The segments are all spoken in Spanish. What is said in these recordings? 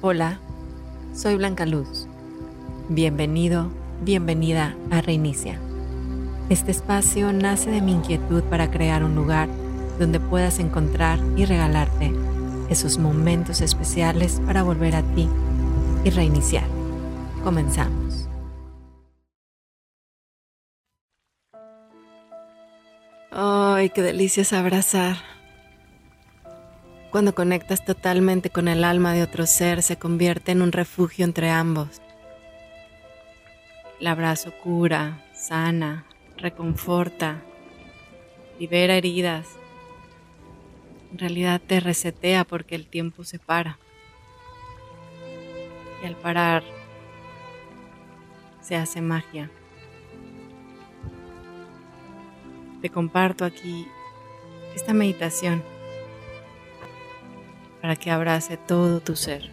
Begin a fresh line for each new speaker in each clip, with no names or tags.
Hola, soy Blanca Luz. Bienvenido, bienvenida a Reinicia. Este espacio nace de mi inquietud para crear un lugar donde puedas encontrar y regalarte esos momentos especiales para volver a ti y reiniciar. Comenzamos. ¡Ay, qué delicia es abrazar! Cuando conectas totalmente con el alma de otro ser, se convierte en un refugio entre ambos. El abrazo cura, sana, reconforta, libera heridas. En realidad te resetea porque el tiempo se para. Y al parar se hace magia. Te comparto aquí esta meditación para que abrace todo tu ser.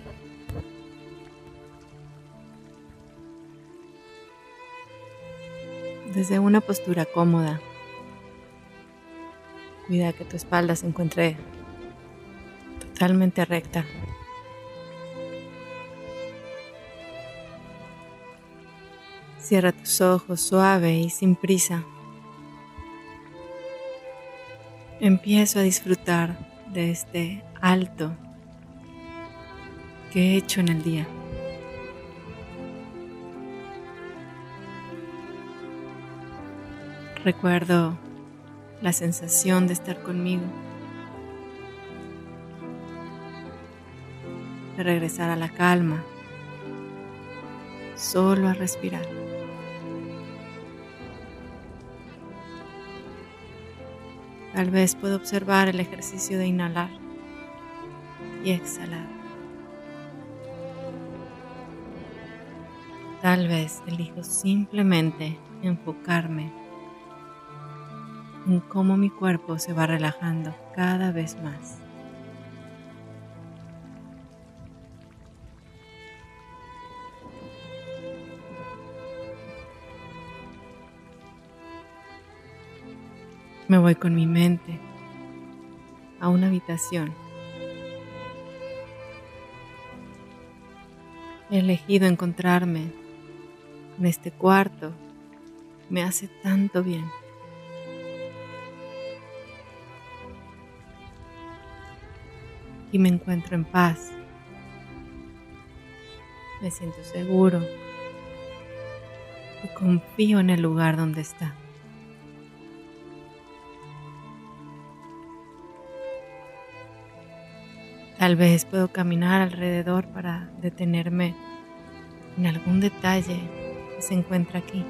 Desde una postura cómoda, cuida que tu espalda se encuentre totalmente recta. Cierra tus ojos suave y sin prisa. Empiezo a disfrutar de este alto que he hecho en el día. Recuerdo la sensación de estar conmigo, de regresar a la calma, solo a respirar. Tal vez puedo observar el ejercicio de inhalar y exhalar. Tal vez elijo simplemente enfocarme en cómo mi cuerpo se va relajando cada vez más. Me voy con mi mente a una habitación He elegido encontrarme en este cuarto. Me hace tanto bien. Y me encuentro en paz. Me siento seguro. Y confío en el lugar donde está. Tal vez puedo caminar alrededor para detenerme en algún detalle que se encuentra aquí.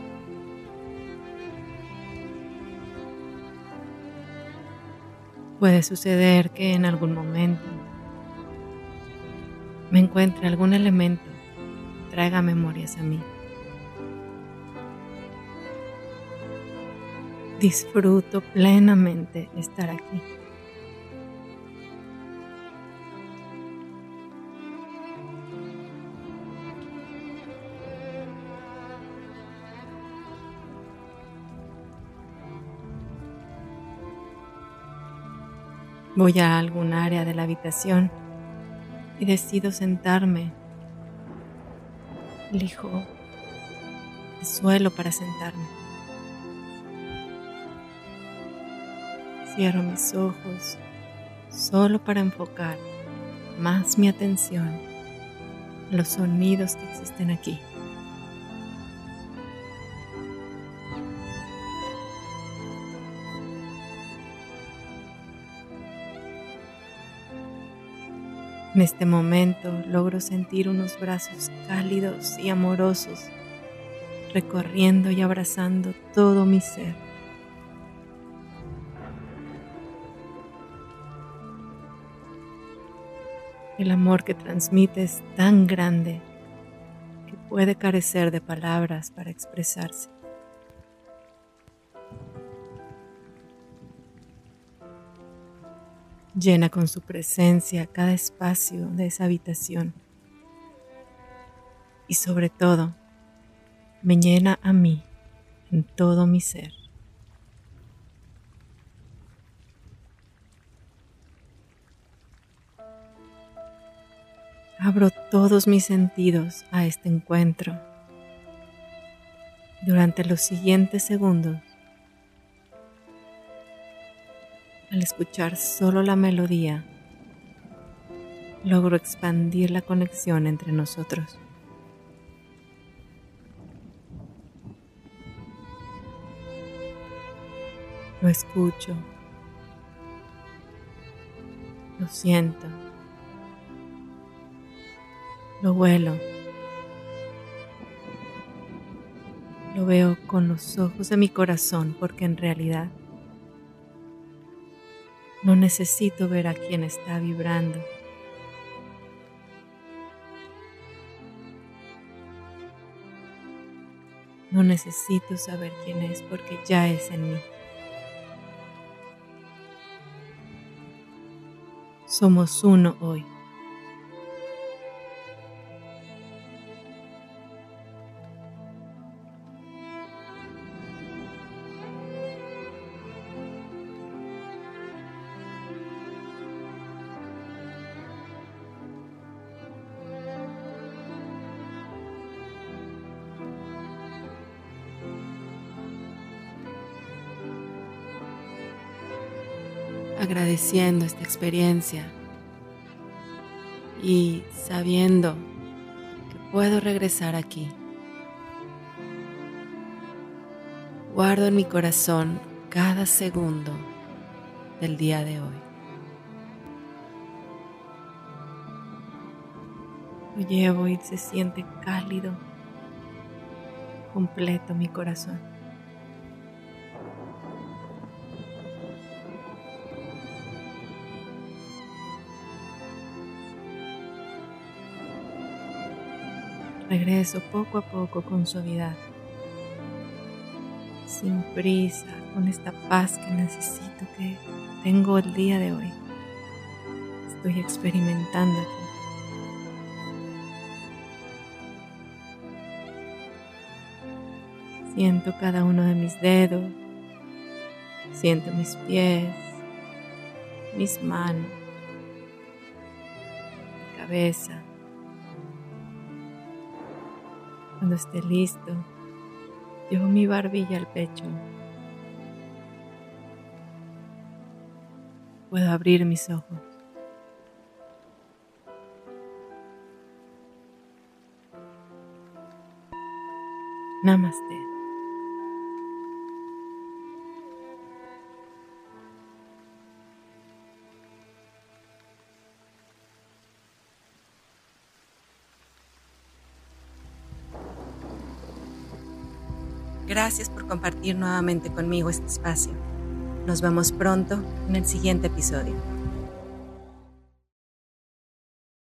Puede suceder que en algún momento me encuentre algún elemento que traiga memorias a mí. Disfruto plenamente estar aquí. Voy a algún área de la habitación y decido sentarme. Elijo el suelo para sentarme. Cierro mis ojos solo para enfocar más mi atención a los sonidos que existen aquí. En este momento logro sentir unos brazos cálidos y amorosos recorriendo y abrazando todo mi ser. El amor que transmite es tan grande que puede carecer de palabras para expresarse. Llena con su presencia cada espacio de esa habitación y sobre todo me llena a mí en todo mi ser. Abro todos mis sentidos a este encuentro. Durante los siguientes segundos, al escuchar solo la melodía, logro expandir la conexión entre nosotros. Lo escucho, lo siento. Lo vuelo. Lo veo con los ojos de mi corazón porque en realidad no necesito ver a quien está vibrando. No necesito saber quién es porque ya es en mí. Somos uno hoy. Agradeciendo esta experiencia y sabiendo que puedo regresar aquí. Guardo en mi corazón cada segundo del día de hoy. Lo llevo y se siente cálido, completo mi corazón. Regreso poco a poco con suavidad, sin prisa, con esta paz que necesito que tengo el día de hoy. Estoy experimentando aquí. Siento cada uno de mis dedos, siento mis pies, mis manos, mi cabeza. Cuando esté listo, llevo mi barbilla al pecho. Puedo abrir mis ojos. Namaste. Gracias por compartir nuevamente conmigo este espacio. Nos vemos pronto en el siguiente episodio.